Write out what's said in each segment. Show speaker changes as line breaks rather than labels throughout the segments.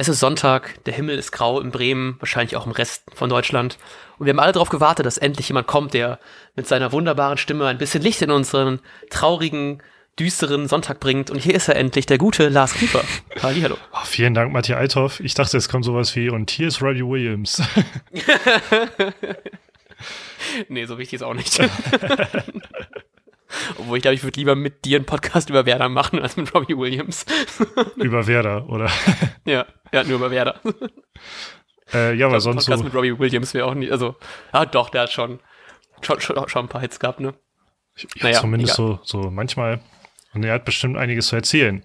Es ist Sonntag, der Himmel ist grau in Bremen, wahrscheinlich auch im Rest von Deutschland. Und wir haben alle darauf gewartet, dass endlich jemand kommt, der mit seiner wunderbaren Stimme ein bisschen Licht in unseren traurigen, düsteren Sonntag bringt. Und hier ist er endlich, der gute Lars Kiefer. Hallo.
Oh, vielen Dank, Matthias Althoff. Ich dachte, es kommt sowas wie, und hier ist Robbie Williams.
nee, so wichtig ist auch nicht. Obwohl ich glaube, ich würde lieber mit dir einen Podcast über Werder machen als mit Robbie Williams.
über Werder, oder?
ja, ja, nur über Werder.
Äh, ja, aber sonst
Podcast so. mit Robbie Williams wäre auch nicht, also, ja, doch, der hat schon, schon, schon, schon ein paar Hits gehabt, ne?
Ja, naja, zumindest so, so manchmal. Und er hat bestimmt einiges zu erzählen.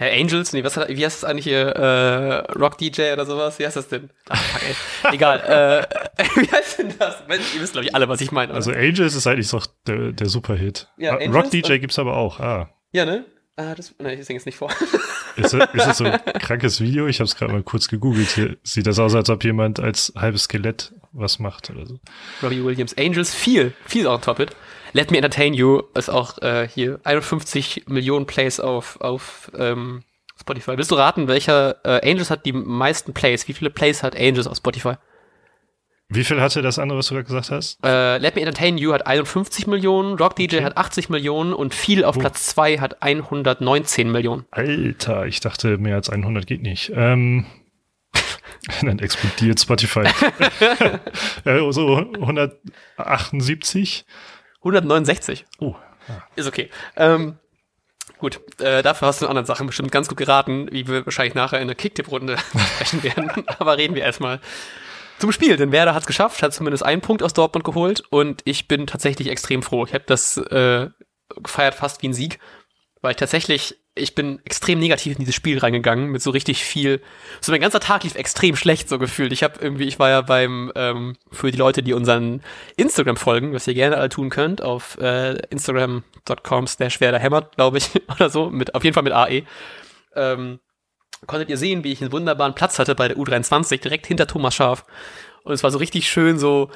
Herr Angels, nee, was hat, wie heißt das eigentlich hier? Äh, Rock DJ oder sowas? Wie heißt das denn? Ach, fuck, ey. Egal. äh, wie heißt denn das? Ihr wisst, glaube ich, alle, was ich meine.
Also Angels ist eigentlich doch der, der Superhit. Ja, Angels Rock DJ gibt's aber auch. Ah.
Ja, ne? Ah, das, nein, ich singe jetzt nicht vor.
Ist, ist das so ein krankes Video? Ich habe es gerade mal kurz gegoogelt. Hier sieht das aus, als ob jemand als halbes Skelett was macht oder so.
Robbie Williams, Angels, viel, viel auch Top It. Let Me Entertain You ist auch äh, hier 51 Millionen Plays auf, auf ähm, Spotify. Willst du raten, welcher äh, Angels hat die meisten Plays? Wie viele Plays hat Angels auf Spotify?
Wie viel hatte das andere, was du gerade gesagt hast?
Äh, Let Me Entertain You hat 51 Millionen, Rock DJ okay. hat 80 Millionen und viel auf oh. Platz 2 hat 119 Millionen.
Alter, ich dachte, mehr als 100 geht nicht. Ähm, dann explodiert Spotify. so 178.
169.
Oh.
Ja. Ist okay. Ähm, gut, äh, dafür hast du in anderen Sachen bestimmt ganz gut geraten, wie wir wahrscheinlich nachher in der Kicktipp-Runde sprechen werden. Aber reden wir erstmal zum Spiel, denn Werder hat es geschafft, hat zumindest einen Punkt aus Dortmund geholt und ich bin tatsächlich extrem froh. Ich habe das äh, gefeiert fast wie ein Sieg, weil ich tatsächlich, ich bin extrem negativ in dieses Spiel reingegangen mit so richtig viel. So mein ganzer Tag lief extrem schlecht so gefühlt. Ich habe irgendwie, ich war ja beim ähm, für die Leute, die unseren Instagram folgen, was ihr gerne alle tun könnt, auf äh, Instagram.com/slash Werder glaube ich oder so, mit auf jeden Fall mit AE. Ähm, konntet ihr sehen, wie ich einen wunderbaren Platz hatte bei der U23, direkt hinter Thomas Schaf. Und es war so richtig schön, so,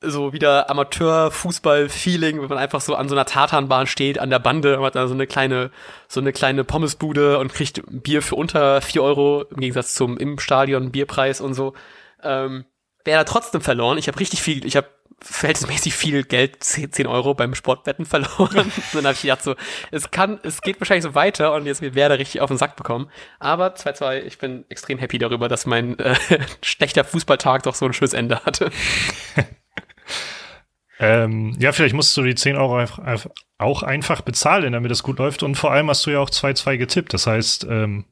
so wieder Amateur-Fußball-Feeling, wenn man einfach so an so einer Tatanbahn steht, an der Bande, hat da so eine kleine, so eine kleine Pommesbude und kriegt Bier für unter vier Euro, im Gegensatz zum im Stadion Bierpreis und so. Ähm, Wer da trotzdem verloren. Ich habe richtig viel, ich habe verhältnismäßig viel Geld, 10 Euro beim Sportwetten verloren. dann habe ich gedacht so, es kann, es geht wahrscheinlich so weiter und jetzt wird Werder richtig auf den Sack bekommen. Aber 2-2, ich bin extrem happy darüber, dass mein äh, schlechter Fußballtag doch so ein schönes Ende hatte.
ähm, ja, vielleicht musst du die 10 Euro auch einfach bezahlen, damit es gut läuft. Und vor allem hast du ja auch 2-2 getippt. Das heißt, ähm,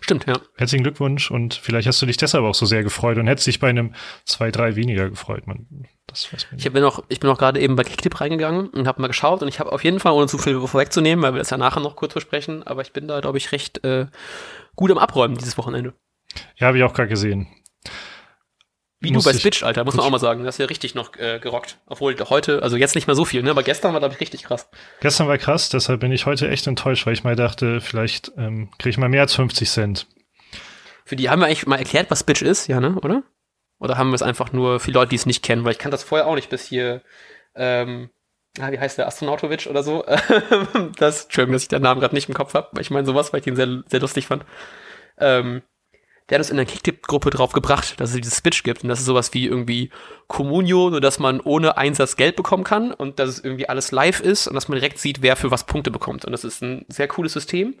Stimmt, ja.
Herzlichen Glückwunsch und vielleicht hast du dich deshalb auch so sehr gefreut und hättest dich bei einem 2-3 weniger gefreut. Man,
das weiß man nicht. Ich bin noch, ich bin noch gerade eben bei Kicktip reingegangen und habe mal geschaut und ich habe auf jeden Fall, ohne zu viel vorwegzunehmen, weil wir das ja nachher noch kurz besprechen, aber ich bin da, glaube ich, recht äh, gut am Abräumen dieses Wochenende.
Ja, habe ich auch gerade gesehen.
Wie du bei Switch, Alter, muss man auch mal sagen. Das ist ja richtig noch äh, gerockt. Obwohl heute, also jetzt nicht mehr so viel, ne? Aber gestern war, glaube ich, richtig krass.
Gestern war krass, deshalb bin ich heute echt enttäuscht, weil ich mal dachte, vielleicht ähm, kriege ich mal mehr als 50 Cent.
Für die haben wir eigentlich mal erklärt, was Switch ist, ja, ne? Oder? Oder haben wir es einfach nur für Leute, die es nicht kennen? Weil ich kann das vorher auch nicht bis hier, ähm, ah, wie heißt der, Astronautovic oder so? das, Entschuldigung, dass ich den Namen gerade nicht im Kopf habe, weil ich meine sowas, weil ich den sehr, sehr lustig fand. Ähm, der hat uns in der Kicktip-Gruppe drauf gebracht, dass es dieses Switch gibt. Und das ist sowas wie irgendwie Communio, nur dass man ohne Einsatz Geld bekommen kann und dass es irgendwie alles live ist und dass man direkt sieht, wer für was Punkte bekommt. Und das ist ein sehr cooles System.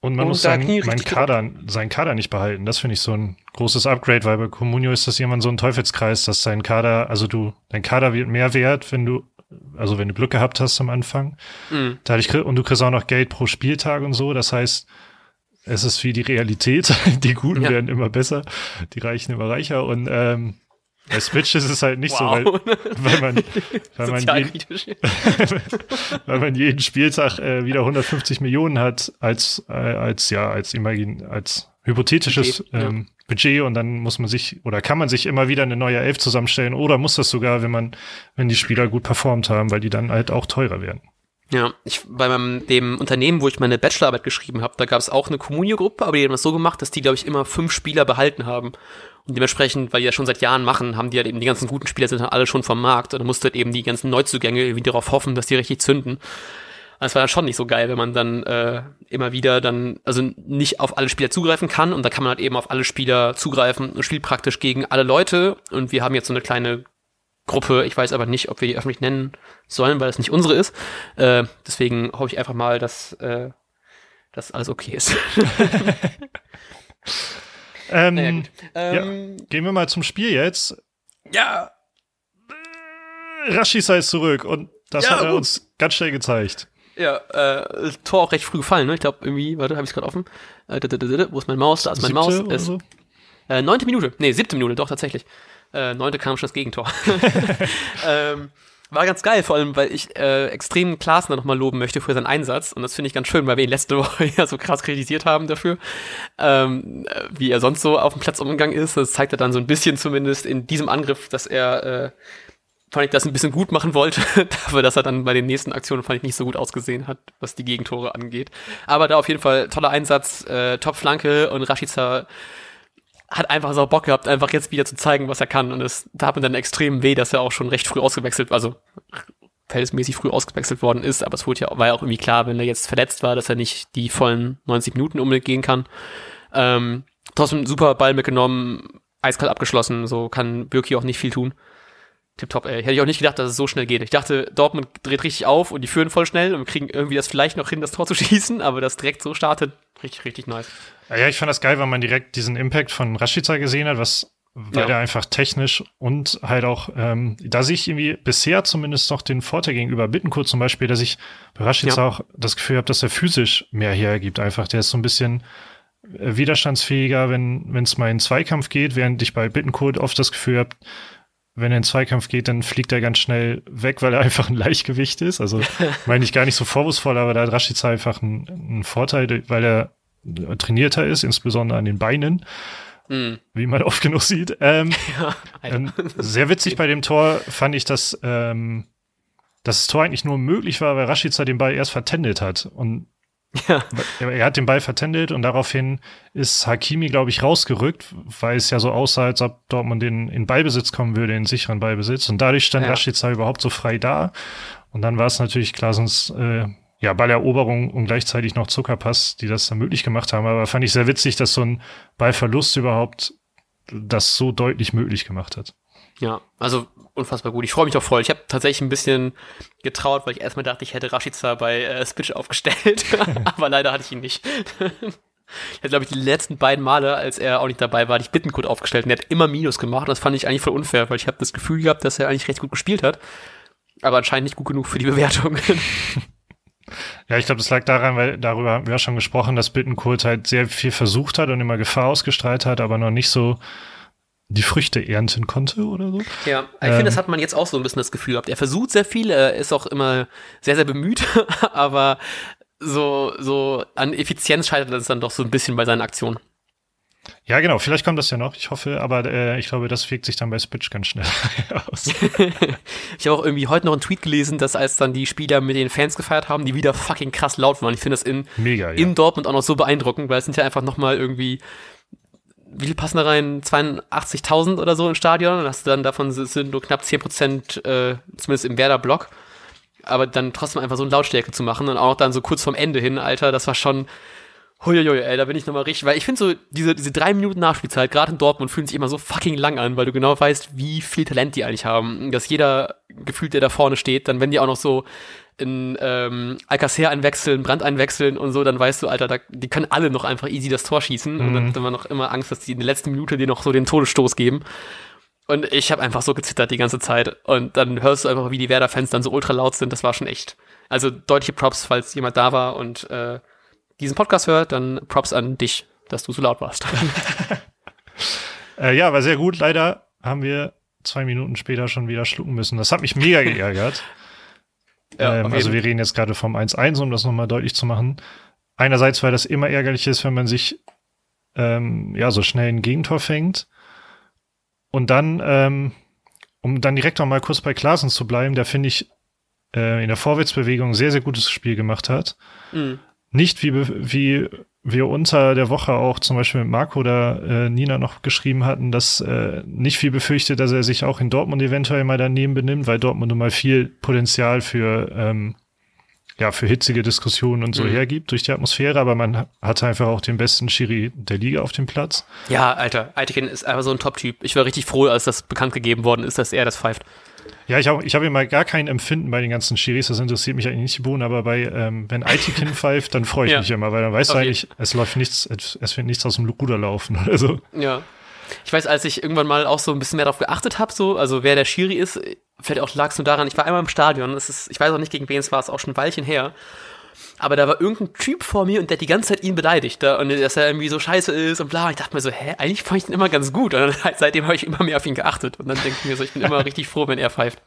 Und man und muss sein, mein Kader, seinen Kader nicht behalten. Das finde ich so ein großes Upgrade, weil bei Communio ist das jemand so ein Teufelskreis, dass dein Kader, also du, dein Kader wird mehr wert, wenn du, also wenn du Glück gehabt hast am Anfang. Mhm. Dadurch, und du kriegst auch noch Geld pro Spieltag und so. Das heißt, es ist wie die Realität. Die Guten ja. werden immer besser, die Reichen immer reicher und ähm, bei Switch ist es halt nicht wow. so, weil, weil man, weil man, jeden, weil man jeden Spieltag äh, wieder 150 Millionen hat als, äh, als, ja, als imagin, als hypothetisches Budget, ähm, ja. Budget und dann muss man sich oder kann man sich immer wieder eine neue Elf zusammenstellen oder muss das sogar, wenn man, wenn die Spieler gut performt haben, weil die dann halt auch teurer werden.
Ja, ich bei meinem, dem Unternehmen, wo ich meine Bachelorarbeit geschrieben habe, da gab es auch eine Communio-Gruppe, aber die haben das so gemacht, dass die, glaube ich, immer fünf Spieler behalten haben. Und dementsprechend, weil die das schon seit Jahren machen, haben die halt eben die ganzen guten Spieler sind halt alle schon vom Markt. Und dann musst du halt eben die ganzen Neuzugänge irgendwie darauf hoffen, dass die richtig zünden. Es war dann schon nicht so geil, wenn man dann äh, immer wieder dann, also nicht auf alle Spieler zugreifen kann und da kann man halt eben auf alle Spieler zugreifen und spielt praktisch gegen alle Leute und wir haben jetzt so eine kleine Gruppe, ich weiß aber nicht, ob wir die öffentlich nennen sollen, weil es nicht unsere ist. Äh, deswegen hoffe ich einfach mal, dass äh, das alles okay ist.
ähm, naja, ähm, ja, gehen wir mal zum Spiel jetzt.
Ja.
Rashisa ist zurück und das ja, hat er gut. uns ganz schnell gezeigt.
Ja, äh, Tor auch recht früh gefallen, ne? Ich glaube irgendwie, warte, habe ich gerade offen. Äh, wo ist mein Maus? Da ist mein Maus. Ist, so? äh, neunte Minute. Nee, siebte Minute, doch tatsächlich. Äh, neunte kam schon das Gegentor. ähm, war ganz geil, vor allem, weil ich äh, extrem Klaassen nochmal loben möchte für seinen Einsatz. Und das finde ich ganz schön, weil wir ihn letzte Woche ja so krass kritisiert haben dafür, ähm, äh, wie er sonst so auf dem Platz umgegangen ist. Das zeigt er dann so ein bisschen zumindest in diesem Angriff, dass er äh, fand ich das ein bisschen gut machen wollte, dafür, dass er dann bei den nächsten Aktionen fand ich nicht so gut ausgesehen hat, was die Gegentore angeht. Aber da auf jeden Fall toller Einsatz, äh, Top-Flanke und Rashica hat einfach so Bock gehabt, einfach jetzt wieder zu zeigen, was er kann. Und es tat mir dann extrem weh, dass er auch schon recht früh ausgewechselt, also verhältnismäßig früh ausgewechselt worden ist. Aber es wurde ja, war ja auch irgendwie klar, wenn er jetzt verletzt war, dass er nicht die vollen 90 Minuten unbedingt gehen kann. Ähm, trotzdem super Ball mitgenommen, eiskalt abgeschlossen, so kann Birki auch nicht viel tun. Tipptopp, ey. Hätte ich auch nicht gedacht, dass es so schnell geht. Ich dachte, Dortmund dreht richtig auf und die führen voll schnell und kriegen irgendwie das vielleicht noch hin, das Tor zu schießen, aber das direkt so startet, richtig, richtig nice.
Ja, ich fand das geil, weil man direkt diesen Impact von Rashica gesehen hat, was weil ja. der einfach technisch und halt auch, ähm, da sehe ich irgendwie bisher zumindest noch den Vorteil gegenüber Bittenkurt zum Beispiel, dass ich bei Rashica ja. auch das Gefühl habe, dass er physisch mehr hergibt. Einfach, der ist so ein bisschen äh, widerstandsfähiger, wenn es mal in Zweikampf geht, während ich bei Bittenkurt oft das Gefühl habe, wenn er in Zweikampf geht, dann fliegt er ganz schnell weg, weil er einfach ein Leichtgewicht ist. Also meine ich gar nicht so vorwurfsvoll, aber da hat Rashica einfach einen, einen Vorteil, weil er trainierter ist, insbesondere an den Beinen. Mm. Wie man oft genug sieht. Ähm, ja, ähm, sehr witzig bei dem Tor fand ich, dass, ähm, dass das Tor eigentlich nur möglich war, weil Rashica den Ball erst vertändelt hat. Und ja. Er hat den Ball vertändelt und daraufhin ist Hakimi, glaube ich, rausgerückt, weil es ja so aussah, als ob Dortmund in, in Ballbesitz kommen würde, in sicheren Ballbesitz. Und dadurch stand ja. Rashica überhaupt so frei da. Und dann war es natürlich klar, sonst äh, ja, Balleroberung und gleichzeitig noch Zuckerpass, die das dann möglich gemacht haben. Aber fand ich sehr witzig, dass so ein Ballverlust überhaupt das so deutlich möglich gemacht hat.
Ja, also unfassbar gut. Ich freue mich auch voll. Ich habe tatsächlich ein bisschen getraut, weil ich erstmal dachte, ich hätte Rashica bei äh, Spitch aufgestellt, aber leider hatte ich ihn nicht. ich hatte, glaube ich, die letzten beiden Male, als er auch nicht dabei war, hatte ich Bittencode aufgestellt und er hat immer Minus gemacht. Und das fand ich eigentlich voll unfair, weil ich habe das Gefühl gehabt, dass er eigentlich recht gut gespielt hat, aber anscheinend nicht gut genug für die Bewertung.
Ja, ich glaube, das lag daran, weil darüber haben wir ja schon gesprochen, dass Bittencourt halt sehr viel versucht hat und immer Gefahr ausgestrahlt hat, aber noch nicht so die Früchte ernten konnte oder so.
Ja, ich ähm, finde, das hat man jetzt auch so ein bisschen das Gefühl gehabt. Er versucht sehr viel, er ist auch immer sehr, sehr bemüht, aber so, so an Effizienz scheitert es dann doch so ein bisschen bei seinen Aktionen.
Ja, genau, vielleicht kommt das ja noch, ich hoffe, aber äh, ich glaube, das wirkt sich dann bei Spitch ganz schnell aus.
ich habe auch irgendwie heute noch einen Tweet gelesen, dass als dann die Spieler mit den Fans gefeiert haben, die wieder fucking krass laut waren. Ich finde das in, Mega, ja. in Dortmund auch noch so beeindruckend, weil es sind ja einfach nochmal irgendwie, wie viel passen da rein? 82.000 oder so im Stadion. Und hast du dann davon sind nur knapp 10 Prozent, äh, zumindest im Werder-Block. Aber dann trotzdem einfach so eine Lautstärke zu machen und auch dann so kurz vorm Ende hin, Alter, das war schon, Huiuiui, ey, da bin ich nochmal richtig, weil ich finde so, diese, diese drei Minuten Nachspielzeit, gerade in Dortmund, fühlen sich immer so fucking lang an, weil du genau weißt, wie viel Talent die eigentlich haben. Dass jeder gefühlt, der da vorne steht, dann wenn die auch noch so in ähm, Alcacer einwechseln, Brand einwechseln und so, dann weißt du, Alter, da, die können alle noch einfach easy das Tor schießen. Mhm. Und dann hat man noch immer Angst, dass die in der letzten Minute dir noch so den Todesstoß geben. Und ich habe einfach so gezittert die ganze Zeit. Und dann hörst du einfach, wie die Werder-Fans dann so ultra laut sind. Das war schon echt. Also deutliche Props, falls jemand da war und äh, diesen Podcast hört, dann Props an dich, dass du so laut warst.
äh, ja, war sehr gut. Leider haben wir zwei Minuten später schon wieder schlucken müssen. Das hat mich mega geärgert. ja, ähm, also wir reden jetzt gerade vom 1-1, um das nochmal deutlich zu machen. Einerseits, weil das immer ärgerlich ist, wenn man sich ähm, ja so schnell ein Gegentor fängt. Und dann, ähm, um dann direkt noch mal kurz bei Klaasen zu bleiben, der finde ich äh, in der Vorwärtsbewegung sehr, sehr gutes Spiel gemacht hat. Mhm nicht wie, wie wir unter der Woche auch zum Beispiel mit Marco oder äh, Nina noch geschrieben hatten, dass äh, nicht viel befürchtet, dass er sich auch in Dortmund eventuell mal daneben benimmt, weil Dortmund nun mal viel Potenzial für ähm, ja, für hitzige Diskussionen und so mhm. hergibt durch die Atmosphäre, aber man hatte einfach auch den besten Schiri der Liga auf dem Platz.
Ja, Alter, Eitikin ist einfach so ein Top-Typ. Ich war richtig froh, als das bekannt gegeben worden ist, dass er das pfeift.
Ja, ich habe ich hab immer gar kein Empfinden bei den ganzen Schiris, das interessiert mich eigentlich nicht Bohnen, aber bei, ähm, wenn Aitikin pfeift, dann freue ich ja. mich immer, weil dann weißt du eigentlich, es läuft nichts, es wird nichts aus dem Ruder laufen. Also.
Ja. Ich weiß, als ich irgendwann mal auch so ein bisschen mehr darauf geachtet habe, so, also wer der Schiri ist, vielleicht auch lag es nur daran, ich war einmal im Stadion, es ist, ich weiß auch nicht, gegen wen es war, es ist auch schon ein Weilchen her. Aber da war irgendein Typ vor mir und der hat die ganze Zeit ihn beleidigt. Da, und dass er irgendwie so scheiße ist und bla. Ich dachte mir so, hä, eigentlich fand ich ihn immer ganz gut. Und dann, halt, seitdem habe ich immer mehr auf ihn geachtet. Und dann denke ich mir so, ich bin immer richtig froh, wenn er pfeift.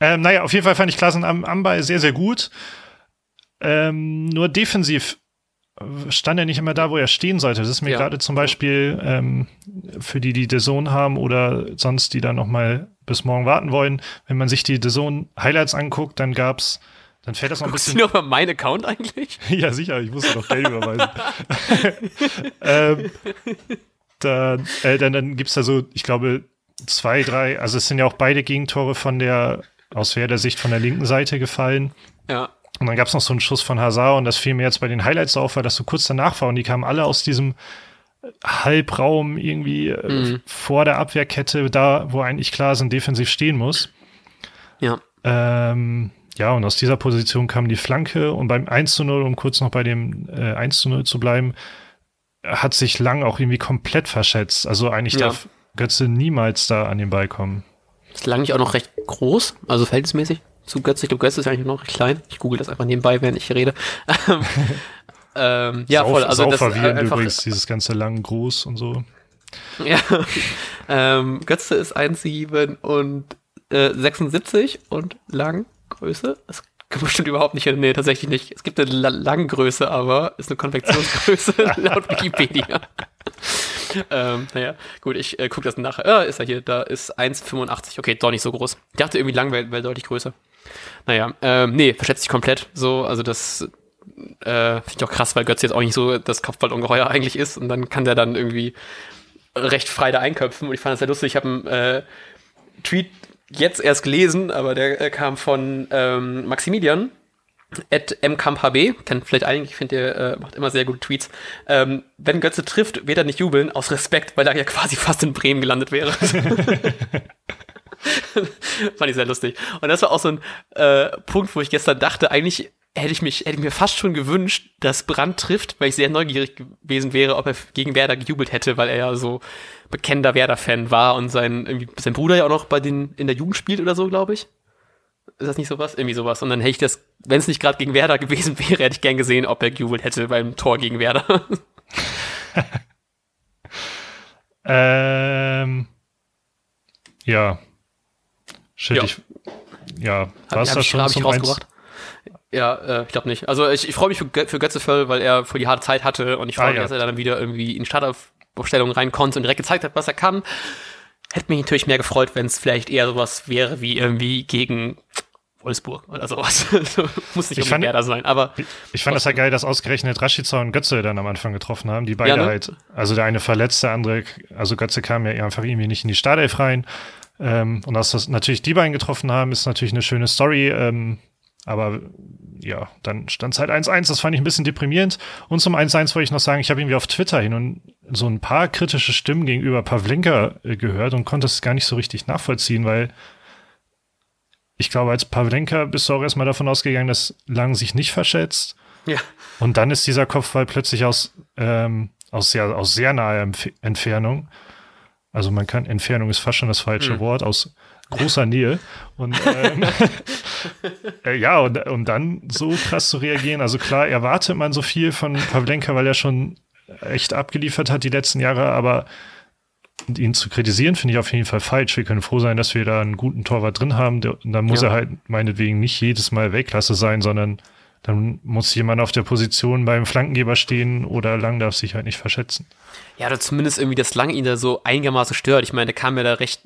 Ähm, naja, auf jeden Fall fand ich Klassen am Ambay sehr, sehr gut. Ähm, nur defensiv stand er nicht immer da, wo er stehen sollte. Das ist mir ja. gerade zum Beispiel ähm, für die, die Zone haben oder sonst, die da noch mal bis morgen warten wollen, wenn man sich die The Zone Highlights anguckt, dann gab's dann fällt das noch ein Guckst bisschen.
du noch mal mein Account eigentlich?
ja, sicher, ich muss noch Geld überweisen. ähm, dann, äh, dann, dann gibt es da so, ich glaube, zwei, drei, also es sind ja auch beide Gegentore von der, aus der Sicht von der linken Seite gefallen.
Ja.
Und dann gab es noch so einen Schuss von Hazard und das fiel mir jetzt bei den Highlights auf, weil das so kurz danach war und die kamen alle aus diesem Halbraum irgendwie äh, mhm. vor der Abwehrkette, da wo eigentlich klar sind, defensiv stehen muss.
Ja.
Ähm, ja, und aus dieser Position kam die Flanke und beim 1 zu 0, um kurz noch bei dem äh, 1 zu 0 zu bleiben, hat sich Lang auch irgendwie komplett verschätzt. Also eigentlich ja. darf Götze niemals da an den Ball kommen.
Ist Lang nicht auch noch recht groß, also verhältnismäßig zu Götze? Ich glaube, Götze ist eigentlich noch recht klein. Ich google das einfach nebenbei, während ich rede.
ähm, ja, Sau, voll. Also das verwirrend einfach, übrigens, dieses ganze Lang groß und so.
Ja, ähm, Götze ist 1,7 und äh, 76 und Lang Größe? Das bestimmt überhaupt nicht hin. Nee, tatsächlich nicht. Es gibt eine Langgröße, aber ist eine Konvektionsgröße laut Wikipedia. ähm, naja, gut, ich äh, gucke das nachher. Ja, ist er hier, da ist 1,85. Okay, doch nicht so groß. Ich dachte irgendwie lang wäre wär deutlich größer. Naja, ähm, nee, verschätzt sich komplett so. Also das äh, finde ich auch krass, weil Götz jetzt auch nicht so das Kopfballungeheuer eigentlich ist und dann kann der dann irgendwie recht frei da einköpfen und ich fand das sehr lustig. Ich habe einen äh, Tweet jetzt erst gelesen, aber der äh, kam von ähm, Maximilian at mkamphb, kennt vielleicht einige, ich finde, der äh, macht immer sehr gute Tweets. Ähm, wenn Götze trifft, wird er nicht jubeln, aus Respekt, weil er ja quasi fast in Bremen gelandet wäre. Fand ich sehr lustig. Und das war auch so ein äh, Punkt, wo ich gestern dachte, eigentlich hätte ich mich, hätte ich mir fast schon gewünscht, dass Brand trifft, weil ich sehr neugierig gewesen wäre, ob er gegen Werder gejubelt hätte, weil er ja so bekennender Werder-Fan war und sein, sein Bruder ja auch noch bei den, in der Jugend spielt oder so, glaube ich. Ist das nicht sowas? Irgendwie sowas. Und dann hätte ich das, wenn es nicht gerade gegen Werder gewesen wäre, hätte ich gern gesehen, ob er gejubelt hätte beim Tor gegen Werder.
ähm, ja. Shit, ja. ich, ja, war es das schon hab
ich? Ja, äh, ich glaube nicht. Also ich, ich freue mich für, für Götze voll, weil er für die harte Zeit hatte und ich freue ah, mich, ja. dass er dann wieder irgendwie in Startaufstellung rein konnte und direkt gezeigt hat, was er kann. Hätte mich natürlich mehr gefreut, wenn es vielleicht eher sowas wäre wie irgendwie gegen Wolfsburg oder sowas. Muss nicht
unbedingt
da sein, aber.
Ich, ich fand das ja geil, dass ausgerechnet Rashica und Götze dann am Anfang getroffen haben, die beide ja, ne? halt, also der eine verletzt, der andere, also Götze kam ja einfach irgendwie nicht in die Startelf rein. Ähm, und dass das natürlich die beiden getroffen haben, ist natürlich eine schöne Story. Ähm, aber ja, dann stand es halt 1-1, das fand ich ein bisschen deprimierend. Und zum 1-1 wollte ich noch sagen, ich habe irgendwie auf Twitter hin und so ein paar kritische Stimmen gegenüber Pavlenka äh, gehört und konnte es gar nicht so richtig nachvollziehen, weil ich glaube, als Pavlenka bist du auch erstmal davon ausgegangen, dass Lang sich nicht verschätzt.
Ja.
Und dann ist dieser Kopfball plötzlich aus, ähm, aus, sehr, aus sehr naher Entfernung. Also man kann, Entfernung ist fast schon das falsche mhm. Wort, aus großer Nähe. Und ähm, äh, ja, und, und dann so krass zu reagieren. Also klar, erwartet man so viel von Pavlenka, weil er schon echt abgeliefert hat die letzten Jahre, aber ihn zu kritisieren, finde ich auf jeden Fall falsch. Wir können froh sein, dass wir da einen guten Torwart drin haben. Und dann muss ja. er halt meinetwegen nicht jedes Mal Weltklasse sein, sondern dann muss jemand auf der Position beim Flankengeber stehen oder Lang darf sich halt nicht verschätzen.
Ja, oder zumindest irgendwie, dass Lang ihn da so einigermaßen stört. Ich meine, der kam ja da recht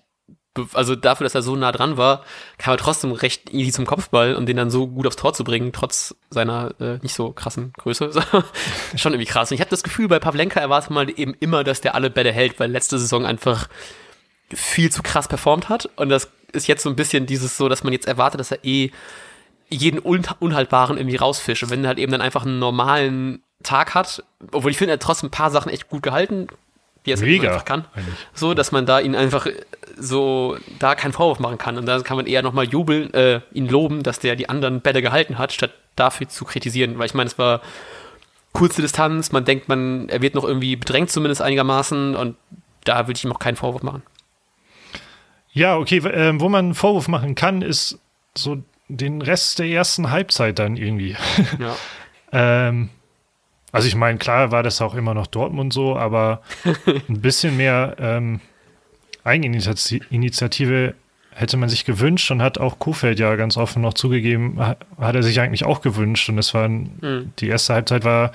also dafür, dass er so nah dran war, kam er trotzdem recht easy zum Kopfball und den dann so gut aufs Tor zu bringen, trotz seiner äh, nicht so krassen Größe. Schon irgendwie krass. Und ich habe das Gefühl, bei Pavlenka erwartet man eben immer, dass der alle Bälle hält, weil letzte Saison einfach viel zu krass performt hat. Und das ist jetzt so ein bisschen dieses so, dass man jetzt erwartet, dass er eh jeden Un Unhaltbaren irgendwie rausfischt. Und wenn er halt eben dann einfach einen normalen Tag hat, obwohl ich finde, er hat trotzdem ein paar Sachen echt gut gehalten, wie er es einfach kann. Eigentlich. So, dass man da ihn einfach so da keinen Vorwurf machen kann. Und da kann man eher nochmal jubeln, äh, ihn loben, dass der die anderen Bälle gehalten hat, statt dafür zu kritisieren. Weil ich meine, es war kurze Distanz, man denkt, man, er wird noch irgendwie bedrängt, zumindest einigermaßen, und da würde ich ihm auch keinen Vorwurf machen.
Ja, okay, äh, wo man einen Vorwurf machen kann, ist so den Rest der ersten Halbzeit dann irgendwie. Ja. ähm, also ich meine, klar war das auch immer noch Dortmund so, aber ein bisschen mehr ähm, Eigeninitiative hätte man sich gewünscht und hat auch Kofeld ja ganz offen noch zugegeben, hat er sich eigentlich auch gewünscht. Und es war mhm. die erste Halbzeit war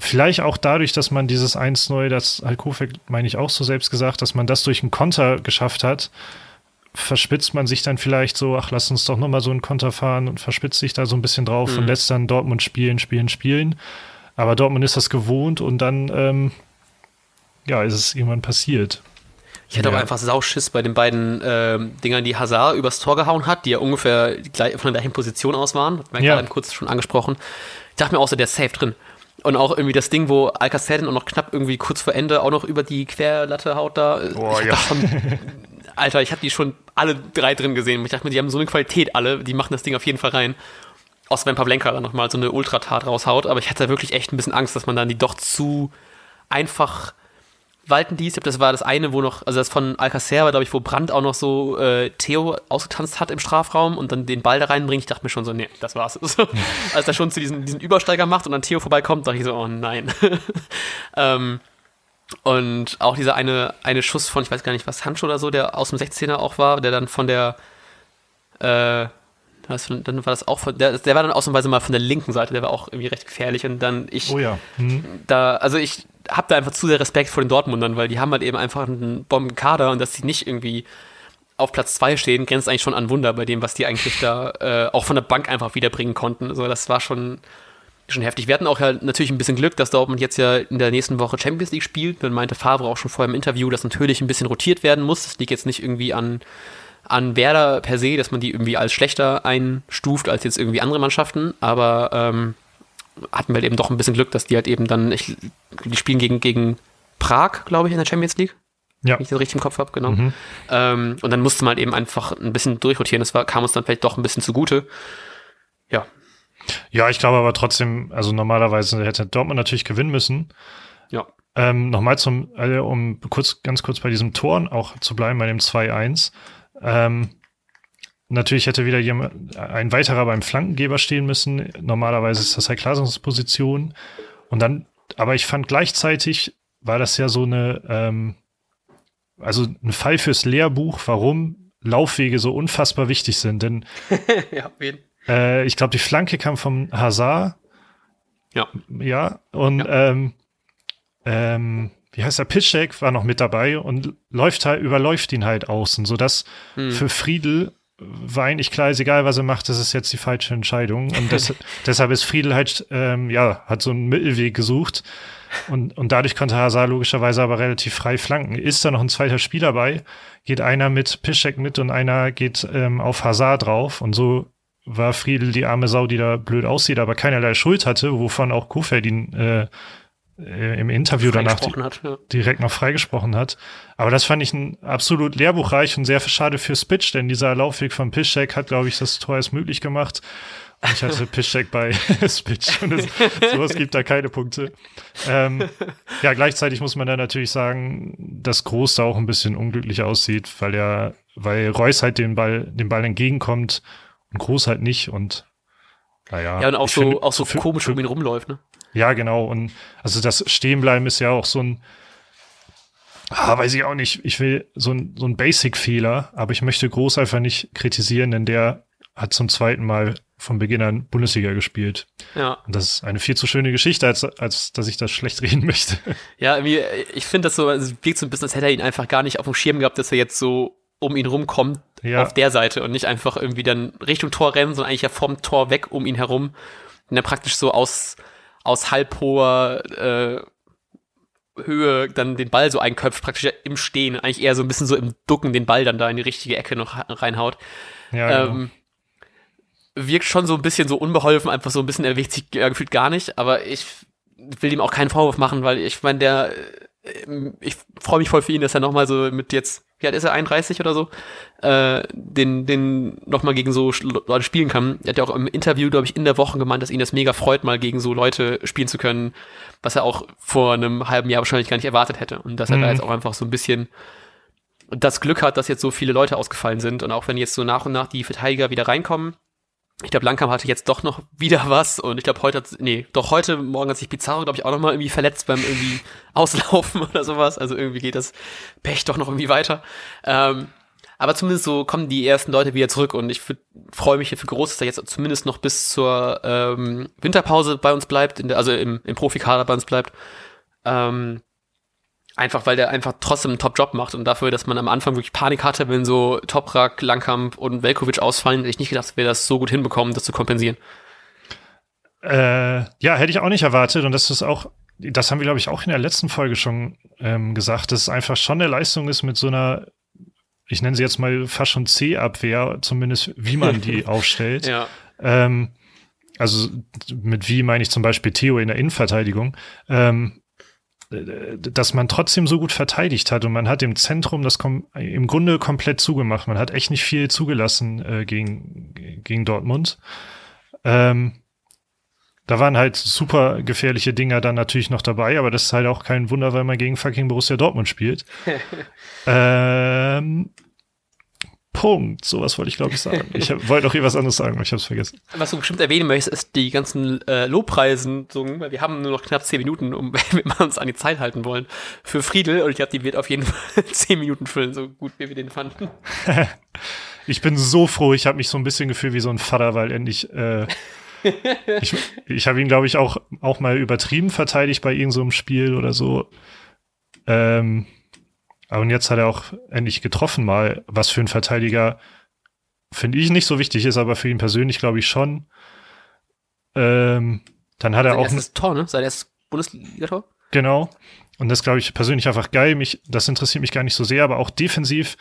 vielleicht auch dadurch, dass man dieses 1-0, das hat Kofeld, meine ich, auch so selbst gesagt, dass man das durch einen Konter geschafft hat, verspitzt man sich dann vielleicht so, ach, lass uns doch nochmal so einen Konter fahren und verspitzt sich da so ein bisschen drauf mhm. und lässt dann Dortmund spielen, spielen, spielen. Aber Dortmund ist das gewohnt und dann, ähm, ja, ist es irgendwann passiert.
Ich hatte ja. auch einfach Sauschiss bei den beiden äh, Dingern, die Hazard übers Tor gehauen hat, die ja ungefähr gleich, von der gleichen Position aus waren. Hat man ja. gerade kurz schon angesprochen. Ich dachte mir auch so, der ist safe drin. Und auch irgendwie das Ding, wo Alcacer auch noch knapp irgendwie kurz vor Ende auch noch über die Querlatte haut da. Boah, ich ja. Schon, Alter, ich habe die schon alle drei drin gesehen. Ich dachte mir, die haben so eine Qualität alle, die machen das Ding auf jeden Fall rein. Außer wenn Pavlenka dann nochmal so eine Ultratat raushaut. Aber ich hatte da wirklich echt ein bisschen Angst, dass man dann die doch zu einfach walten ließ. Das war das eine, wo noch, also das von Alcacer war, glaube ich, wo Brandt auch noch so äh, Theo ausgetanzt hat im Strafraum und dann den Ball da reinbringt. Ich dachte mir schon so, nee, das war's. So, als er schon zu diesem, diesen Übersteiger macht und dann Theo vorbeikommt, dachte ich so, oh nein. ähm, und auch dieser eine, eine Schuss von, ich weiß gar nicht, was, Handschuh oder so, der aus dem 16er auch war, der dann von der, äh, das, dann war das auch von, der, der war dann ausnahmsweise mal von der linken Seite, der war auch irgendwie recht gefährlich und dann ich,
oh ja. Mhm.
da, also ich habe da einfach zu sehr Respekt vor den Dortmundern, weil die haben halt eben einfach einen Bombenkader und dass sie nicht irgendwie auf Platz 2 stehen, grenzt eigentlich schon an Wunder bei dem, was die eigentlich da äh, auch von der Bank einfach wiederbringen konnten. Also das war schon, schon heftig. Wir hatten auch ja natürlich ein bisschen Glück, dass Dortmund jetzt ja in der nächsten Woche Champions League spielt. Dann meinte Favre auch schon vorher im Interview, dass natürlich ein bisschen rotiert werden muss. Das liegt jetzt nicht irgendwie an, an Werder per se, dass man die irgendwie als schlechter einstuft als jetzt irgendwie andere Mannschaften. Aber ähm, hatten wir halt eben doch ein bisschen Glück, dass die halt eben dann, ich, die spielen gegen, gegen Prag, glaube ich, in der Champions League. Ja. Wenn ich das richtig im Kopf habe, genau. Mhm. Ähm, und dann musste man halt eben einfach ein bisschen durchrotieren. Das war, kam uns dann vielleicht doch ein bisschen zugute. Ja.
Ja, ich glaube aber trotzdem, also normalerweise hätte Dortmund natürlich gewinnen müssen.
Ja.
Ähm, Nochmal zum, also um kurz, ganz kurz bei diesem Tor auch zu bleiben, bei dem 2-1. Ähm, Natürlich hätte wieder jemand, ein weiterer beim Flankengeber stehen müssen. Normalerweise ist das halt Klasungsposition. Und dann, aber ich fand gleichzeitig war das ja so eine, ähm, also ein Fall fürs Lehrbuch, warum Laufwege so unfassbar wichtig sind. Denn ja, äh, ich glaube, die Flanke kam vom Hazard.
Ja.
Ja. Und ja. Ähm, ähm, wie heißt der, Piszczek war noch mit dabei und läuft halt, überläuft ihn halt außen, sodass hm. für Friedel war eigentlich klar, ist egal, was er macht, das ist jetzt die falsche Entscheidung. Und das, deshalb ist Friedel halt, ähm, ja, hat so einen Mittelweg gesucht. Und, und dadurch konnte Hazard logischerweise aber relativ frei flanken. Ist da noch ein zweiter Spieler bei, geht einer mit Piszek mit und einer geht ähm, auf Hazard drauf. Und so war Friedel die arme Sau, die da blöd aussieht, aber keinerlei Schuld hatte, wovon auch Kofeld ihn äh, äh, im Interview danach hat, ja. direkt noch freigesprochen hat. Aber das fand ich ein absolut lehrbuchreich und sehr schade für Spitch, denn dieser Laufweg von Piszczek hat, glaube ich, das Tor erst möglich gemacht. Und ich hatte Piszczek bei Spitch und es, sowas gibt da keine Punkte. Ähm, ja, gleichzeitig muss man da natürlich sagen, dass Groß da auch ein bisschen unglücklich aussieht, weil er, weil Reus halt den Ball, dem Ball entgegenkommt und Groß halt nicht und naja.
Ja, und auch so, find, auch so komisch um ihn rumläuft, ne?
Ja, genau. Und also das Stehenbleiben ist ja auch so ein, ah, weiß ich auch nicht, ich will so ein, so ein Basic-Fehler, aber ich möchte Groß einfach nicht kritisieren, denn der hat zum zweiten Mal von Beginn an Bundesliga gespielt.
Ja.
Und das ist eine viel zu schöne Geschichte, als, als dass ich das schlecht reden möchte.
Ja, irgendwie, ich finde das so, also es wirkt so ein bisschen, als hätte er ihn einfach gar nicht auf dem Schirm gehabt, dass er jetzt so um ihn rumkommt ja. auf der Seite und nicht einfach irgendwie dann Richtung Tor rennen, sondern eigentlich ja vom Tor weg um ihn herum. Und er praktisch so aus, aus halb hoher äh, Höhe dann den Ball so einköpft, praktisch im Stehen, eigentlich eher so ein bisschen so im Ducken den Ball dann da in die richtige Ecke noch reinhaut. Ja, genau. ähm, wirkt schon so ein bisschen so unbeholfen, einfach so ein bisschen, er sich ja, gefühlt gar nicht, aber ich will ihm auch keinen Vorwurf machen, weil ich meine, der, äh, ich freue mich voll für ihn, dass er nochmal so mit jetzt, wie alt ist er, 31 oder so, äh, den, den nochmal gegen so Leute spielen kann. Er hat ja auch im Interview, glaube ich, in der Woche gemeint, dass ihn das mega freut, mal gegen so Leute spielen zu können, was er auch vor einem halben Jahr wahrscheinlich gar nicht erwartet hätte. Und dass er mhm. da jetzt auch einfach so ein bisschen das Glück hat, dass jetzt so viele Leute ausgefallen sind und auch wenn jetzt so nach und nach die Verteidiger wieder reinkommen, ich glaube, Langkamp hatte jetzt doch noch wieder was und ich glaube, heute, nee, doch heute Morgen hat sich Pizarro, glaube ich, auch noch mal irgendwie verletzt beim irgendwie Auslaufen oder sowas. Also irgendwie geht das Pech doch noch irgendwie weiter. Ähm, aber zumindest so kommen die ersten Leute wieder zurück und ich freue mich für groß, dass er jetzt zumindest noch bis zur ähm, Winterpause bei uns bleibt, der, also im, im Profikader bei uns bleibt. Ähm, Einfach, weil der einfach trotzdem einen Top-Job macht und dafür, dass man am Anfang wirklich Panik hatte, wenn so Toprak, Langkamp und Velkovic ausfallen, hätte ich nicht gedacht, dass wir das so gut hinbekommen, das zu kompensieren.
Äh, ja, hätte ich auch nicht erwartet und das ist auch, das haben wir, glaube ich, auch in der letzten Folge schon ähm, gesagt, dass es einfach schon eine Leistung ist mit so einer, ich nenne sie jetzt mal fast schon C-Abwehr, zumindest wie man die aufstellt.
Ja.
Ähm, also mit wie meine ich zum Beispiel Theo in der Innenverteidigung. Ähm, dass man trotzdem so gut verteidigt hat und man hat im Zentrum das im Grunde komplett zugemacht. Man hat echt nicht viel zugelassen äh, gegen, gegen Dortmund. Ähm, da waren halt super gefährliche Dinger dann natürlich noch dabei, aber das ist halt auch kein Wunder, weil man gegen fucking Borussia Dortmund spielt. ähm, Punkt. Sowas wollte ich, glaube ich, sagen. Ich wollte auch hier was anderes sagen, aber ich habe es vergessen.
Was du bestimmt erwähnen möchtest, ist die ganzen äh, Lobpreisen, so, weil wir haben nur noch knapp zehn Minuten, um wenn wir uns an die Zeit halten wollen, für Friedel. Und ich glaube, die wird auf jeden Fall zehn Minuten füllen, so gut wie wir den fanden.
ich bin so froh, ich habe mich so ein bisschen gefühlt wie so ein Vater, weil endlich äh, ich, ich habe ihn, glaube ich, auch, auch mal übertrieben verteidigt bei irgendeinem so Spiel oder so. Ähm, und jetzt hat er auch endlich getroffen mal, was für ein Verteidiger finde ich nicht so wichtig ist, aber für ihn persönlich glaube ich schon. Ähm, dann hat er Sein auch.
Erstes Tor, ne? Sein erstes Bundesliga-Tor?
Genau. Und das glaube ich persönlich einfach geil. Mich, das interessiert mich gar nicht so sehr, aber auch defensiv,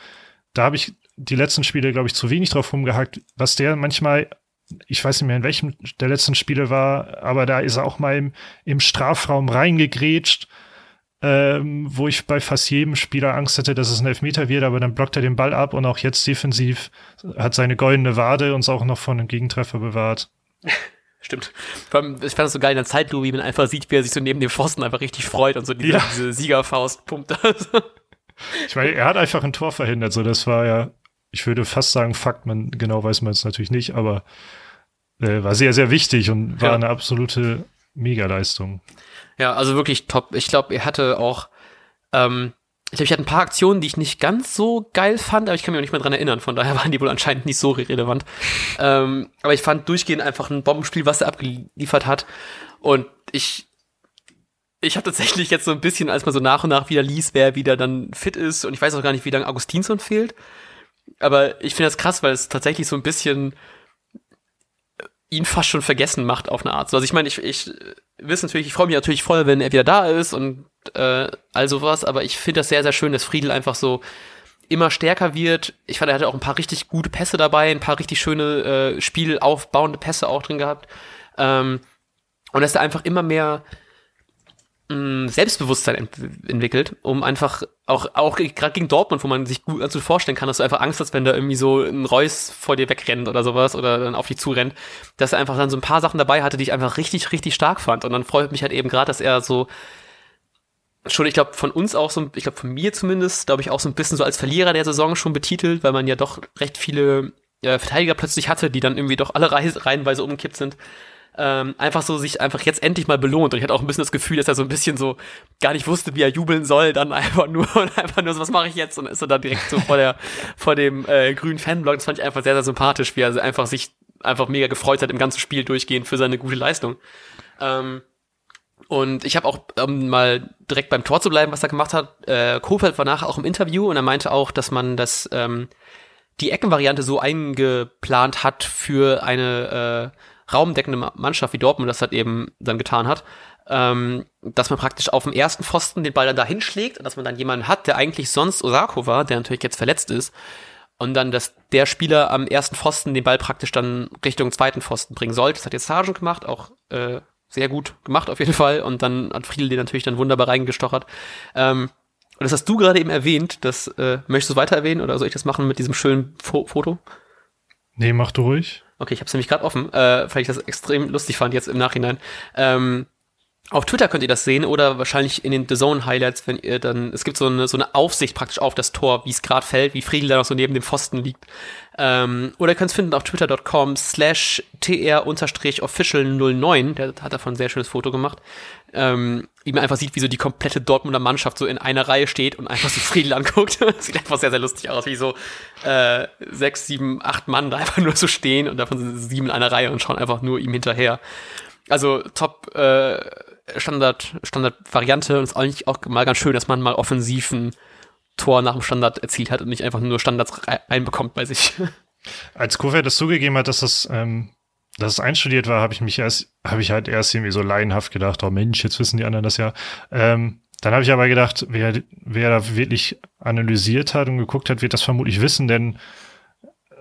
da habe ich die letzten Spiele, glaube ich, zu wenig drauf rumgehackt, was der manchmal, ich weiß nicht mehr, in welchem der letzten Spiele war, aber da ist er auch mal im, im Strafraum reingegrätscht ähm, wo ich bei fast jedem Spieler Angst hätte, dass es ein Elfmeter wird, aber dann blockt er den Ball ab und auch jetzt defensiv hat seine goldene Wade uns auch noch von einem Gegentreffer bewahrt.
Stimmt. Vor allem, ich fand das so geil in der Zeitlupe, wie man einfach sieht, wie er sich so neben dem Pfosten einfach richtig freut und so diese, ja. diese Siegerfaust pumpt.
ich meine, er hat einfach ein Tor verhindert, so das war ja, ich würde fast sagen, Fakt, man genau weiß man es natürlich nicht, aber äh, war sehr, sehr wichtig und war ja. eine absolute Megaleistung.
Ja, also wirklich top. Ich glaube, er hatte auch, ähm, ich glaube, ich hatte ein paar Aktionen, die ich nicht ganz so geil fand, aber ich kann mich auch nicht mehr dran erinnern. Von daher waren die wohl anscheinend nicht so relevant. ähm, aber ich fand durchgehend einfach ein Bombenspiel, was er abgeliefert hat. Und ich, ich habe tatsächlich jetzt so ein bisschen, als man so nach und nach wieder liest, wer wieder dann fit ist. Und ich weiß auch gar nicht, wie lange Augustinsson fehlt. Aber ich finde das krass, weil es tatsächlich so ein bisschen ihn fast schon vergessen macht auf eine Art. Also ich meine, ich, ich wissen natürlich, ich freue mich natürlich voll, wenn er wieder da ist und äh, all sowas, aber ich finde das sehr, sehr schön, dass Friedel einfach so immer stärker wird. Ich fand, er hatte auch ein paar richtig gute Pässe dabei, ein paar richtig schöne äh, spielaufbauende Pässe auch drin gehabt. Ähm, und dass er einfach immer mehr Selbstbewusstsein ent entwickelt, um einfach auch, auch gerade gegen Dortmund, wo man sich gut also vorstellen kann, dass du einfach Angst hast, wenn da irgendwie so ein Reus vor dir wegrennt oder sowas oder dann auf dich zurennt, dass er einfach dann so ein paar Sachen dabei hatte, die ich einfach richtig, richtig stark fand. Und dann freut mich halt eben gerade, dass er so schon, ich glaube, von uns auch so, ich glaube, von mir zumindest, glaube ich, auch so ein bisschen so als Verlierer der Saison schon betitelt, weil man ja doch recht viele äh, Verteidiger plötzlich hatte, die dann irgendwie doch alle reihenweise umgekippt sind ähm, einfach so sich einfach jetzt endlich mal belohnt. Und ich hatte auch ein bisschen das Gefühl, dass er so ein bisschen so gar nicht wusste, wie er jubeln soll, dann einfach nur und einfach nur so, was mache ich jetzt? Und ist er dann direkt so vor der, vor dem äh, grünen Fanblog. Das fand ich einfach sehr, sehr sympathisch, wie er einfach sich einfach mega gefreut hat im ganzen Spiel durchgehend für seine gute Leistung. Ähm, und ich habe auch, um mal direkt beim Tor zu bleiben, was er gemacht hat, äh, Kofeld war nachher auch im Interview und er meinte auch, dass man das ähm, die Eckenvariante so eingeplant hat für eine äh, raumdeckende Mannschaft wie Dortmund das halt eben dann getan hat, ähm, dass man praktisch auf dem ersten Pfosten den Ball dann dahin schlägt und dass man dann jemanden hat, der eigentlich sonst Osako war, der natürlich jetzt verletzt ist, und dann, dass der Spieler am ersten Pfosten den Ball praktisch dann Richtung zweiten Pfosten bringen sollte. Das hat jetzt Sargent gemacht, auch äh, sehr gut gemacht auf jeden Fall. Und dann hat Friedel den natürlich dann wunderbar reingestochert. Ähm, und das hast du gerade eben erwähnt. Das äh, möchtest du weiter erwähnen oder soll ich das machen mit diesem schönen Fo Foto?
Nee, mach du ruhig.
Okay, ich habe es nämlich gerade offen, äh, weil ich das extrem lustig fand jetzt im Nachhinein. Ähm, auf Twitter könnt ihr das sehen oder wahrscheinlich in den The Zone Highlights, wenn ihr dann, es gibt so eine, so eine Aufsicht praktisch auf das Tor, wie es gerade fällt, wie Friedel da noch so neben dem Pfosten liegt. Ähm, oder ihr könnt es finden auf twitter.com slash tr-official09, der hat davon ein sehr schönes Foto gemacht, ähm, wie man einfach sieht, wie so die komplette Dortmunder Mannschaft so in einer Reihe steht und einfach so Friedel anguckt. sieht einfach sehr, sehr lustig aus, wie so äh, sechs, sieben, acht Mann da einfach nur so stehen und davon sind sieben in einer Reihe und schauen einfach nur ihm hinterher. Also top äh, Standard, Standard-Variante und ist eigentlich auch mal ganz schön, dass man mal offensiv ein Tor nach dem Standard erzielt hat und nicht einfach nur Standards reinbekommt bei sich.
Als Kofeld das zugegeben hat, dass das, ähm, dass es einstudiert war, habe ich mich erst, habe ich halt erst irgendwie so laienhaft gedacht, oh Mensch, jetzt wissen die anderen das ja. Ähm, dann habe ich aber gedacht, wer, wer da wirklich analysiert hat und geguckt hat, wird das vermutlich wissen, denn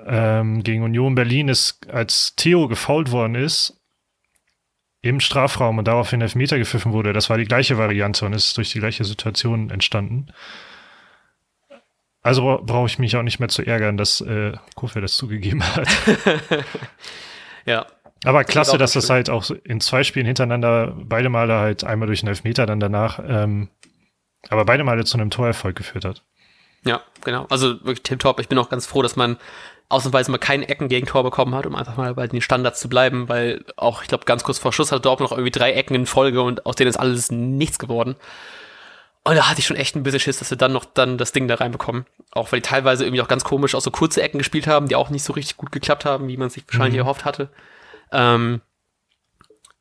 ähm, gegen Union Berlin ist, als Theo gefault worden ist, im Strafraum und daraufhin Elfmeter gepfiffen wurde. Das war die gleiche Variante und ist durch die gleiche Situation entstanden. Also brauche ich mich auch nicht mehr zu ärgern, dass äh, Kofeld das zugegeben hat.
ja.
Aber klasse, dass das halt auch in zwei Spielen hintereinander beide Male halt einmal durch einen Elfmeter, dann danach, ähm, aber beide Male zu einem Torerfolg geführt hat.
Ja, genau. Also wirklich tipptopp. Ich bin auch ganz froh, dass man ausnahmsweise mal kein Eckengegentor bekommen hat, um einfach mal bei den Standards zu bleiben, weil auch, ich glaube, ganz kurz vor Schluss hat Dortmund noch irgendwie drei Ecken in Folge und aus denen ist alles nichts geworden. Und da hatte ich schon echt ein bisschen Schiss, dass wir dann noch dann das Ding da reinbekommen. Auch weil die teilweise irgendwie auch ganz komisch auch so kurze Ecken gespielt haben, die auch nicht so richtig gut geklappt haben, wie man sich wahrscheinlich mhm. erhofft hatte. Ähm,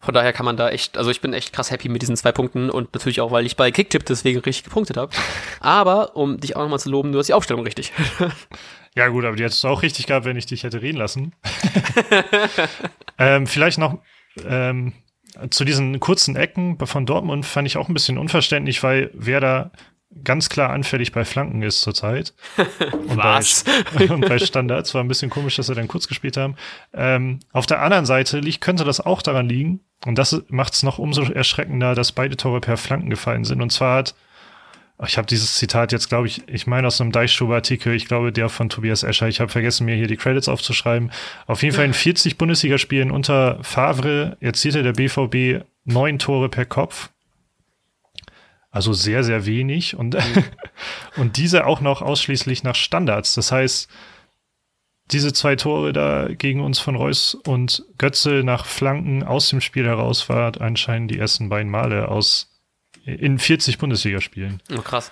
von daher kann man da echt, also ich bin echt krass happy mit diesen zwei Punkten und natürlich auch, weil ich bei Kicktip deswegen richtig gepunktet habe. Aber, um dich auch nochmal zu loben, du hast die Aufstellung richtig.
Ja, gut, aber die hättest du auch richtig gehabt, wenn ich dich hätte reden lassen. ähm, vielleicht noch ähm, zu diesen kurzen Ecken von Dortmund fand ich auch ein bisschen unverständlich, weil wer da ganz klar anfällig bei Flanken ist zurzeit. Und
Was?
Bei, und bei Standards war ein bisschen komisch, dass sie dann kurz gespielt haben. Ähm, auf der anderen Seite liegt, könnte das auch daran liegen, und das macht es noch umso erschreckender, dass beide Tore per Flanken gefallen sind. Und zwar hat ich habe dieses Zitat jetzt, glaube ich, ich meine aus einem Deichstube-Artikel, ich glaube der von Tobias Escher, ich habe vergessen, mir hier die Credits aufzuschreiben. Auf jeden Fall in 40 Bundesligaspielen unter Favre erzielte der BVB neun Tore per Kopf. Also sehr, sehr wenig. Und, mhm. und diese auch noch ausschließlich nach Standards. Das heißt, diese zwei Tore da gegen uns von Reus und Götze nach Flanken aus dem Spiel heraus war anscheinend die ersten beiden Male aus in 40 Bundesligaspielen.
Oh, krass.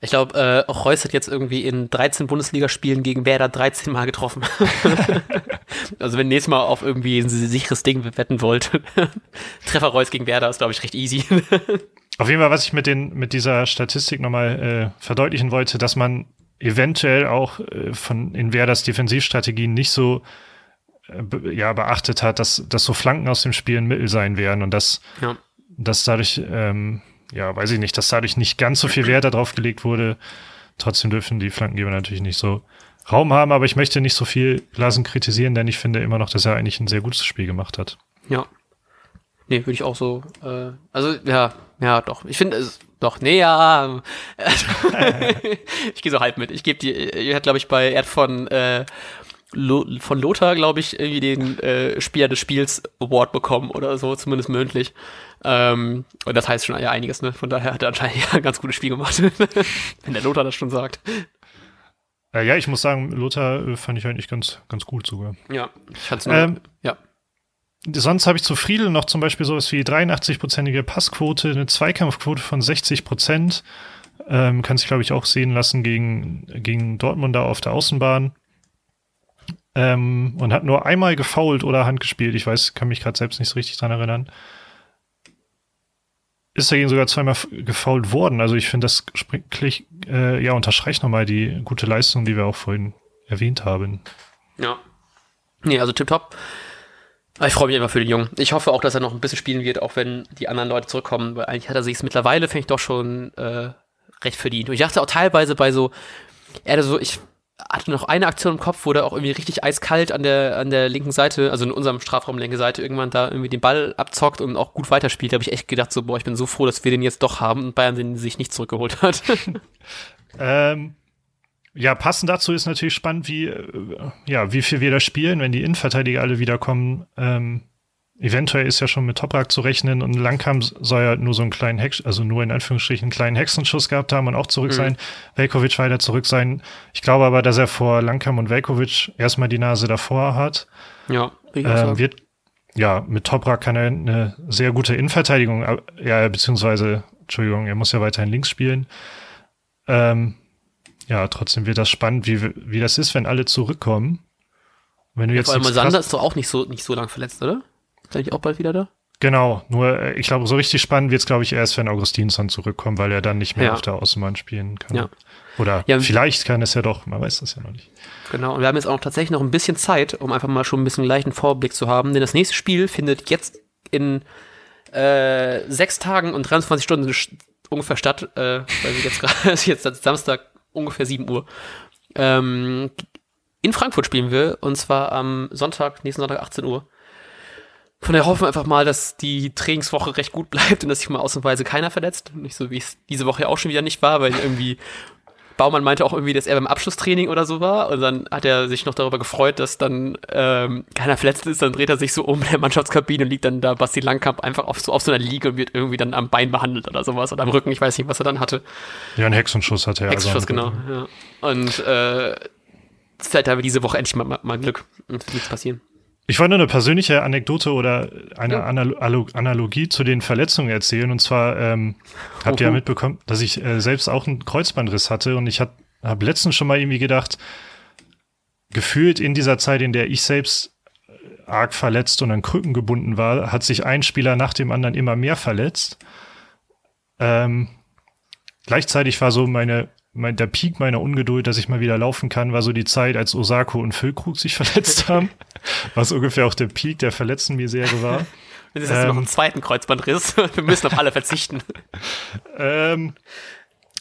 Ich glaube, äh, auch Reus hat jetzt irgendwie in 13 Bundesligaspielen gegen Werder 13 Mal getroffen. also wenn nächstes Mal auf irgendwie ein sicheres Ding wetten wollt, Treffer Reus gegen Werder ist, glaube ich, recht easy.
Auf jeden Fall, was ich mit, den, mit dieser Statistik nochmal äh, verdeutlichen wollte, dass man eventuell auch äh, von in Werders Defensivstrategien nicht so äh, ja, beachtet hat, dass, dass so Flanken aus dem Spiel ein Mittel sein werden und dass, ja. dass dadurch ähm, ja, weiß ich nicht, dass dadurch nicht ganz so viel Wert darauf gelegt wurde. Trotzdem dürfen die Flankengeber natürlich nicht so Raum haben, aber ich möchte nicht so viel Glasen kritisieren, denn ich finde immer noch, dass er eigentlich ein sehr gutes Spiel gemacht hat.
Ja. Nee, würde ich auch so, äh, also ja, ja, doch. Ich finde es, doch, nee, ja. ich gehe so halb mit. Ich gebe die, ihr hat, glaube ich, bei, er hat von, äh, von Lothar, glaube ich, irgendwie den äh, Spieler des Spiels Award bekommen oder so, zumindest mündlich. Ähm, und das heißt schon ja einiges, ne? Von daher hat er anscheinend ja ein ganz gutes Spiel gemacht, wenn der Lothar das schon sagt.
Äh, ja, ich muss sagen, Lothar äh, fand ich eigentlich ganz, ganz gut sogar.
Ja, ich fand's nur, ähm, ja.
Sonst habe ich zu Friedel noch zum Beispiel sowas wie 83-prozentige Passquote, eine Zweikampfquote von 60 Prozent. Ähm, kann sich, glaube ich, auch sehen lassen gegen, gegen Dortmund da auf der Außenbahn. Ähm, und hat nur einmal gefoult oder Hand gespielt. Ich weiß, kann mich gerade selbst nicht so richtig dran erinnern ist dagegen sogar zweimal gefault worden. Also ich finde, das äh, ja, unterstreicht nochmal die gute Leistung, die wir auch vorhin erwähnt haben.
Ja. Nee, also tipptopp. Ich freue mich immer für den Jungen. Ich hoffe auch, dass er noch ein bisschen spielen wird, auch wenn die anderen Leute zurückkommen, weil eigentlich hat er sich es mittlerweile, finde ich, doch schon äh, recht verdient. Und ich dachte auch teilweise bei so, er hatte so, ich hatte noch eine Aktion im Kopf, wo der auch irgendwie richtig eiskalt an der, an der linken Seite, also in unserem Strafraum linke Seite, irgendwann da irgendwie den Ball abzockt und auch gut weiterspielt. Da habe ich echt gedacht, so, boah, ich bin so froh, dass wir den jetzt doch haben und Bayern den sich nicht zurückgeholt hat.
ähm, ja, passend dazu ist natürlich spannend, wie, äh, ja, wie viel wir da spielen, wenn die Innenverteidiger alle wiederkommen. Ähm, eventuell ist ja schon mit Toprak zu rechnen und Langkamp soll ja nur so einen kleinen Hex, also nur in Anführungsstrichen einen kleinen Hexenschuss gehabt haben und auch zurück mhm. sein. Velkovic weiter zurück sein. Ich glaube aber, dass er vor Langkamp und Velkovic erstmal die Nase davor hat.
Ja,
ähm, wird, ja, mit Toprak kann er eine sehr gute Innenverteidigung, äh, ja, beziehungsweise, Entschuldigung, er muss ja weiterhin links spielen. Ähm, ja, trotzdem wird das spannend, wie, wie das ist, wenn alle zurückkommen.
Wenn du ja, jetzt vor allem Sander ist doch auch nicht so, nicht so lang verletzt, oder? Ist eigentlich auch bald wieder da?
Genau, nur äh, ich glaube, so richtig spannend wird es, glaube ich, erst, wenn Augustinsson zurückkommt, weil er dann nicht mehr ja. auf der Außenbahn spielen kann. Ja. Oder ja, vielleicht kann es ja doch, man weiß das ja noch nicht.
Genau, und wir haben jetzt auch tatsächlich noch ein bisschen Zeit, um einfach mal schon ein bisschen leichten Vorblick zu haben, denn das nächste Spiel findet jetzt in äh, sechs Tagen und 23 Stunden ungefähr statt, äh, weil wir jetzt gerade, jetzt Samstag ungefähr 7 Uhr. Ähm, in Frankfurt spielen wir und zwar am Sonntag, nächsten Sonntag 18 Uhr. Von daher hoffen wir einfach mal, dass die Trainingswoche recht gut bleibt und dass sich mal ausnahmsweise keiner verletzt. Nicht so, wie es diese Woche ja auch schon wieder nicht war, weil irgendwie Baumann meinte auch irgendwie, dass er beim Abschlusstraining oder so war und dann hat er sich noch darüber gefreut, dass dann ähm, keiner verletzt ist. Dann dreht er sich so um in der Mannschaftskabine und liegt dann da Basti Langkamp einfach auf so, auf so einer Liege und wird irgendwie dann am Bein behandelt oder sowas oder am Rücken. Ich weiß nicht, was er dann hatte.
Ja, einen Hexenschuss hatte er.
Hexenschuss, also genau. Ja. Und äh, vielleicht haben wir diese Woche endlich mal, mal, mal Glück und nichts passieren.
Ich wollte eine persönliche Anekdote oder eine ja. Analogie zu den Verletzungen erzählen. Und zwar ähm, habt ihr ja mitbekommen, dass ich äh, selbst auch einen Kreuzbandriss hatte. Und ich habe letztens schon mal irgendwie gedacht, gefühlt in dieser Zeit, in der ich selbst äh, arg verletzt und an Krücken gebunden war, hat sich ein Spieler nach dem anderen immer mehr verletzt. Ähm, gleichzeitig war so meine mein, der Peak meiner Ungeduld, dass ich mal wieder laufen kann, war so die Zeit, als Osako und Füllkrug sich verletzt haben. Was ungefähr auch der Peak der verletzten Misere war.
Jetzt hast ähm, noch einen zweiten Kreuzbandriss. Wir müssen auf alle verzichten.
Ähm,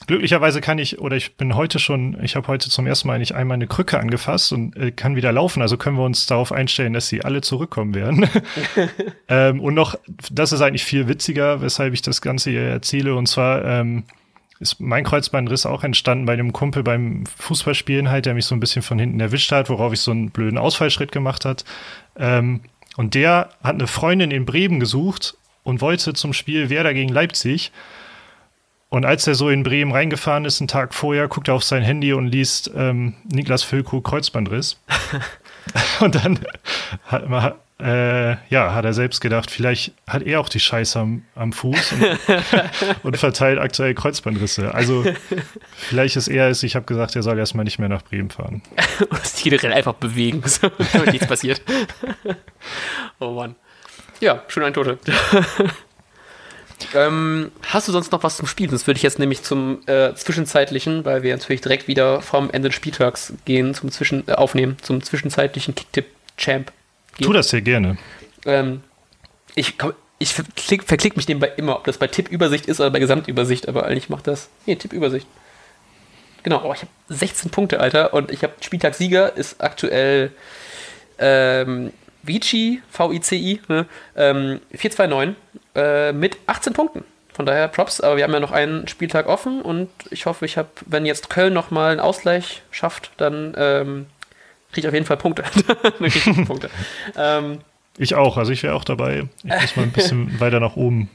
glücklicherweise kann ich, oder ich bin heute schon, ich habe heute zum ersten Mal nicht einmal eine Krücke angefasst und äh, kann wieder laufen. Also können wir uns darauf einstellen, dass sie alle zurückkommen werden. ähm, und noch, das ist eigentlich viel witziger, weshalb ich das Ganze hier erzähle. Und zwar ähm, ist mein Kreuzbandriss auch entstanden bei dem Kumpel beim Fußballspielen halt, der mich so ein bisschen von hinten erwischt hat, worauf ich so einen blöden Ausfallschritt gemacht hat. Ähm, und der hat eine Freundin in Bremen gesucht und wollte zum Spiel Werder gegen Leipzig. Und als er so in Bremen reingefahren ist, einen Tag vorher, guckt er auf sein Handy und liest ähm, Niklas Füllkrug Kreuzbandriss. und dann hat, äh, ja, hat er selbst gedacht, vielleicht hat er auch die Scheiße am, am Fuß und, und, verteilt aktuell Kreuzbandrisse. Also vielleicht ist er es, ich habe gesagt, er soll erstmal nicht mehr nach Bremen fahren.
Muss generell einfach bewegen, damit nichts passiert. oh Mann. Ja, schön ein Tote. ähm, hast du sonst noch was zum Spiel? Sonst würde ich jetzt nämlich zum äh, Zwischenzeitlichen, weil wir natürlich direkt wieder vom Ende des Spieltags gehen, zum Zwischen äh, aufnehmen, zum zwischenzeitlichen Kicktipp-Champ
geht. Tu das sehr gerne.
Ähm, ich ich verklick, verklick mich nebenbei immer, ob das bei Tippübersicht ist oder bei Gesamtübersicht, aber eigentlich macht das. Nee, Tippübersicht. Genau, oh, ich habe 16 Punkte, Alter, und ich habe Spieltagssieger ist aktuell ähm, Vici, V-I-C-I, ne? ähm, 429 äh, mit 18 Punkten. Von daher Props, aber wir haben ja noch einen Spieltag offen und ich hoffe, ich habe, wenn jetzt Köln nochmal einen Ausgleich schafft, dann ähm, kriege auf jeden Fall Punkte. Punkte.
Ähm, ich auch, also ich wäre auch dabei. Ich muss mal ein bisschen weiter nach oben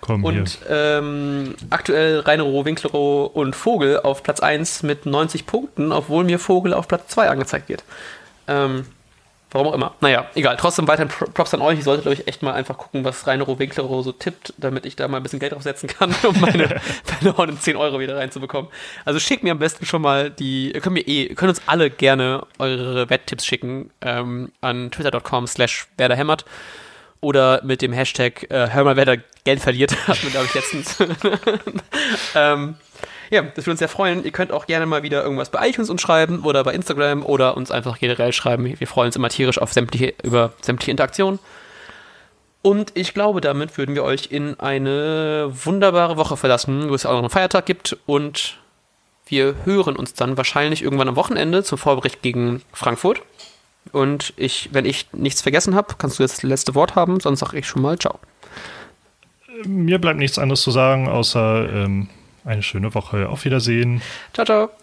kommen.
Und ähm, aktuell Reinero, Winklerow und Vogel auf Platz 1 mit 90 Punkten, obwohl mir Vogel auf Platz 2 angezeigt wird. Ähm, Warum auch immer. Naja, egal. Trotzdem weiterhin Props an euch. Ich sollte, glaube ich, echt mal einfach gucken, was Reinero Winklero so tippt, damit ich da mal ein bisschen Geld draufsetzen kann, um meine verlorenen 10 Euro wieder reinzubekommen. Also schickt mir am besten schon mal die, ihr könnt mir eh, könnt uns alle gerne eure Wetttipps schicken ähm, an twitter.com slash werderhämmert oder mit dem Hashtag äh, hör mal, wer da Geld verliert, hat man, glaube ich, letztens. ähm, ja, das würde uns sehr freuen. Ihr könnt auch gerne mal wieder irgendwas bei iTunes uns schreiben oder bei Instagram oder uns einfach generell schreiben. Wir freuen uns immer tierisch auf sämtliche, über sämtliche Interaktionen. Und ich glaube, damit würden wir euch in eine wunderbare Woche verlassen, wo es auch noch einen Feiertag gibt und Wir hören uns dann wahrscheinlich irgendwann am Wochenende zum Vorbericht gegen Frankfurt. Und ich, wenn ich nichts vergessen habe, kannst du jetzt das letzte Wort haben, sonst sage ich schon mal Ciao.
Mir bleibt nichts anderes zu sagen, außer ähm, eine schöne Woche. Auf Wiedersehen.
Ciao, ciao.